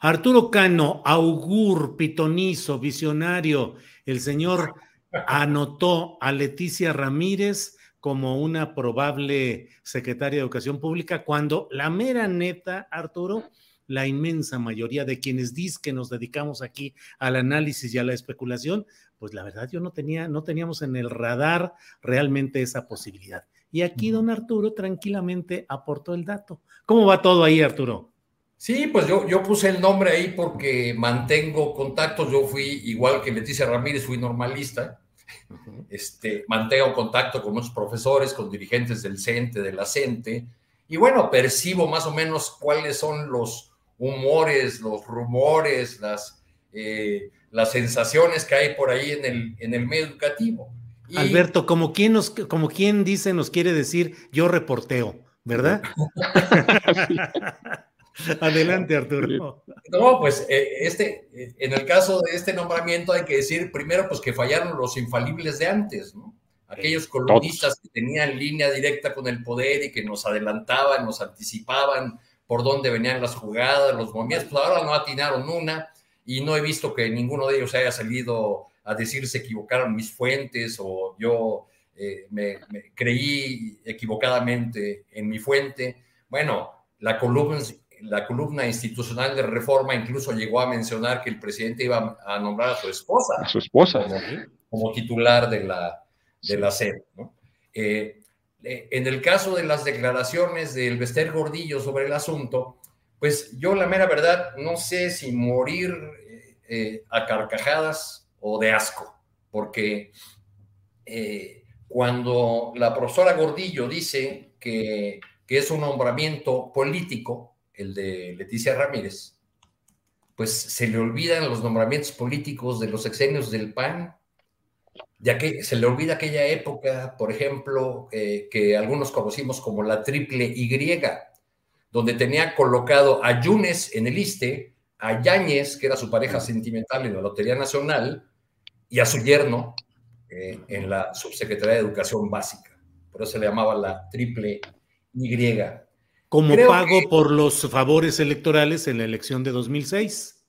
Arturo Cano, augur, pitonizo, visionario el señor anotó a Leticia Ramírez como una probable secretaria de Educación Pública, cuando la mera neta, Arturo, la inmensa mayoría de quienes dicen que nos dedicamos aquí al análisis y a la especulación, pues la verdad yo no tenía, no teníamos en el radar realmente esa posibilidad. Y aquí don Arturo tranquilamente aportó el dato. ¿Cómo va todo ahí, Arturo? Sí, pues yo, yo puse el nombre ahí porque mantengo contactos. Yo fui, igual que Leticia Ramírez, fui normalista. este, mantengo contacto con muchos profesores, con dirigentes del CENTE, de la CENTE. Y bueno, percibo más o menos cuáles son los humores, los rumores, las, eh, las sensaciones que hay por ahí en el, en el medio educativo. Alberto, como quien, nos, como quien dice, nos quiere decir, yo reporteo, ¿verdad? Adelante, Arturo. No, pues eh, este, eh, en el caso de este nombramiento hay que decir primero pues que fallaron los infalibles de antes, ¿no? Aquellos columnistas que tenían línea directa con el poder y que nos adelantaban, nos anticipaban por dónde venían las jugadas, los movimientos, pues ahora no atinaron una y no he visto que ninguno de ellos haya salido a decir se equivocaron mis fuentes o yo eh, me creí equivocadamente en mi fuente. Bueno, la columna la columna institucional de reforma incluso llegó a mencionar que el presidente iba a nombrar a su esposa. A su esposa. Como, titular de la, de la SED. Eh, eh, en el caso de las declaraciones del Bester Gordillo sobre el asunto, pues yo la mera verdad no sé si morir eh, a carcajadas o de asco, porque cuando la profesora Gordillo dice que, que es un nombramiento político, el de Leticia Ramírez, pues se le olvidan los nombramientos políticos de los exenios del PAN, ya que se le olvida aquella época, por ejemplo, eh, que algunos conocimos como la triple Y, donde tenía colocado a Yunes en el ISTE, a Yáñez, que era su pareja sentimental en la Lotería Nacional, y a su yerno eh, en la Subsecretaría de Educación Básica. Por eso se le llamaba la triple Y como pago por los favores electorales en la elección de 2006.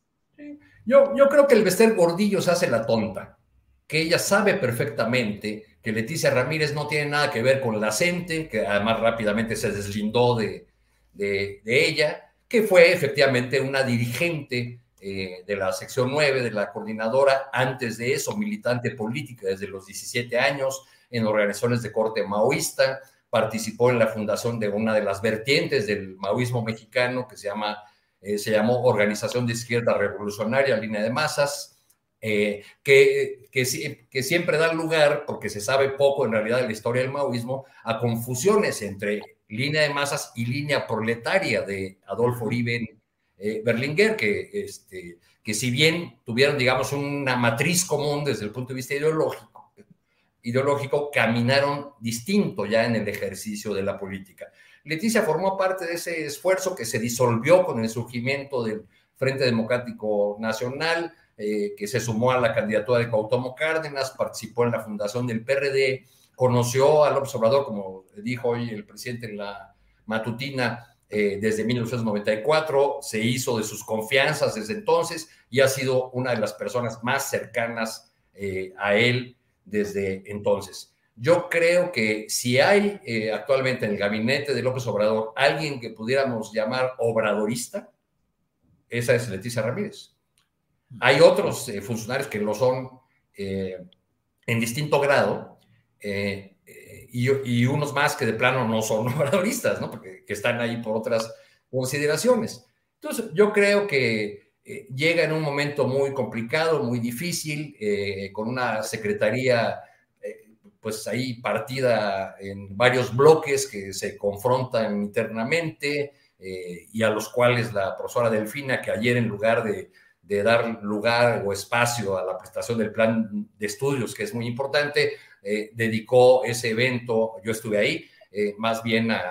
Yo, yo creo que el Bester Gordillo se hace la tonta, que ella sabe perfectamente que Leticia Ramírez no tiene nada que ver con la CENTE, que además rápidamente se deslindó de, de, ella, que fue efectivamente una dirigente eh, de la sección 9 de la coordinadora, antes de eso militante política desde los 17 años en organizaciones de corte maoísta, participó en la fundación de una de las vertientes del maoísmo mexicano que se, llama, eh, se llamó Organización de Izquierda Revolucionaria, Línea de Masas, eh, que, que, siempre da lugar, porque se sabe poco en realidad de la historia del maoísmo, a confusiones entre línea de masas y línea proletaria de Adolfo Uribe eh, Berlinguer, que, este, que si bien tuvieron, digamos, una matriz común desde el punto de vista ideológico, ideológico caminaron distinto ya en el ejercicio de la política. Leticia formó parte de ese esfuerzo que se disolvió con el surgimiento del Frente Democrático Nacional, eh, que se sumó a la candidatura de Cuauhtémoc Cárdenas, participó en la fundación del PRD, conoció al observador, como dijo hoy el presidente en la matutina, eh, desde 1994, se hizo de sus confianzas desde entonces y ha sido una de las personas más cercanas eh, a él desde entonces. Yo creo que si hay eh, actualmente en el gabinete de López Obrador alguien que pudiéramos llamar obradorista, esa es Leticia Ramírez. Hay otros funcionarios que lo son en distinto grado, y, unos más que de plano no son obradoristas, ¿no? Porque que están ahí por otras consideraciones. Entonces, yo creo que eh, llega en un momento muy complicado, muy difícil, eh, con una secretaría eh, pues ahí partida en varios bloques que se confrontan internamente y a los cuales la profesora Delfina, que ayer en lugar de, dar lugar o espacio a la prestación del plan de estudios, que es muy importante, dedicó ese evento, yo estuve ahí, más bien a,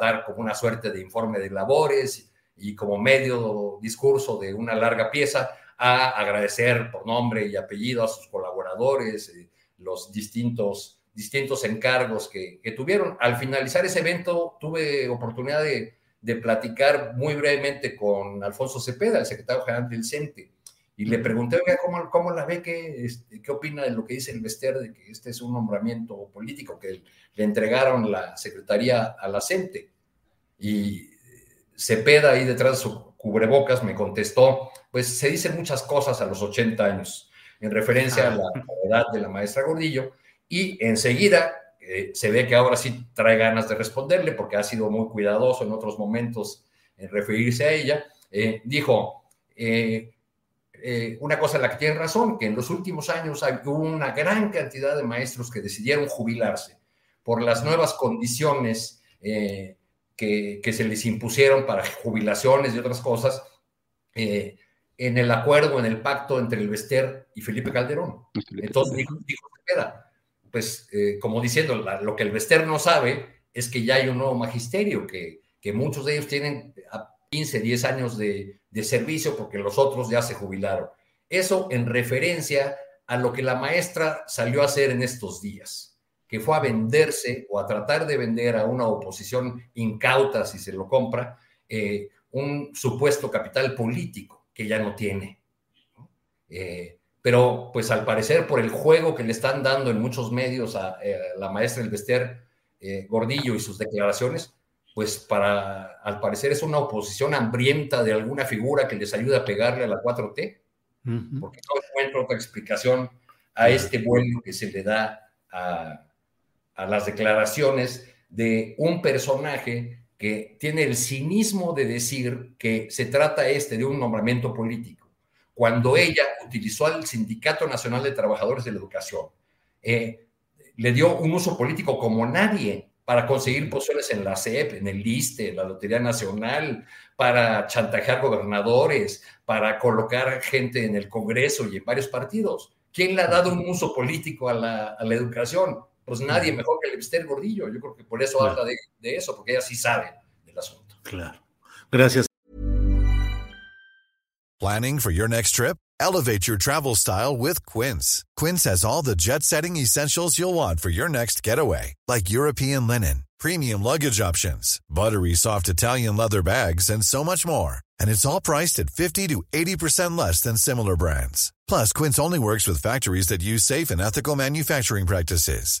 dar como una suerte de informe de labores y como medio discurso de una larga pieza a agradecer por nombre y apellido a sus colaboradores, eh, los distintos, distintos encargos que, tuvieron. Al finalizar ese evento tuve oportunidad de, de platicar muy brevemente con Alfonso Cepeda, el secretario general del CENTE, y le pregunté, ¿cómo, cómo la ve? ¿Qué, este, ¿Qué opina de lo que dice el Vester de que este es un nombramiento político que le entregaron la secretaría a la CENTE? Y Cepeda, ahí detrás de su cubrebocas, me contestó, pues se dicen muchas cosas a los 80 años, en referencia a la edad de la maestra Gordillo, y enseguida eh, se ve que ahora sí trae ganas de responderle, porque ha sido muy cuidadoso en otros momentos en referirse a ella. Eh, dijo, eh, una cosa en la que tienen razón, que en los últimos años hubo una gran cantidad de maestros que decidieron jubilarse por las nuevas condiciones eh, que, se les impusieron para jubilaciones y otras cosas eh, en el acuerdo, en el pacto entre el Vester y Felipe Calderón. Entonces dijo, dijo pues como diciendo, lo que el Vester no sabe es que ya hay un nuevo magisterio, que, que muchos de ellos tienen 15, 10 años de, servicio porque los otros ya se jubilaron. Eso en referencia a lo que la maestra salió a hacer en estos días, que fue a venderse o a tratar de vender a una oposición incauta, si se lo compra, eh, un supuesto capital político que ya no tiene. Eh, pero pues al parecer por el juego que le están dando en muchos medios a, eh, la maestra Elvester Gordillo y sus declaraciones, pues para, al parecer es una oposición hambrienta de alguna figura que les ayude a pegarle a la 4T, porque no encuentro otra explicación a este vuelo que se le da a, a las declaraciones de un personaje que tiene el cinismo de decir que se trata este de un nombramiento político, cuando ella utilizó al Sindicato Nacional de Trabajadores de la Educación, eh, le dio un uso político como nadie para conseguir posiciones en la CEP, en el LISTE, en la Lotería Nacional, para chantajear gobernadores, para colocar gente en el Congreso y en varios partidos. ¿Quién le ha dado un uso político a la, educación? Pues nadie mejor que el Esther Gordillo. Yo creo que por eso habla de, de eso, porque ella sí sabe del asunto. Claro. Gracias. Planning for your next trip? Elevate your travel style with Quince. Quince has all the jet setting essentials you'll want for your next getaway, like European linen, premium luggage options, buttery soft Italian leather bags, and so much more. And it's all priced at 50 to 80% less than similar brands. Plus, Quince only works with factories that use safe and ethical manufacturing practices.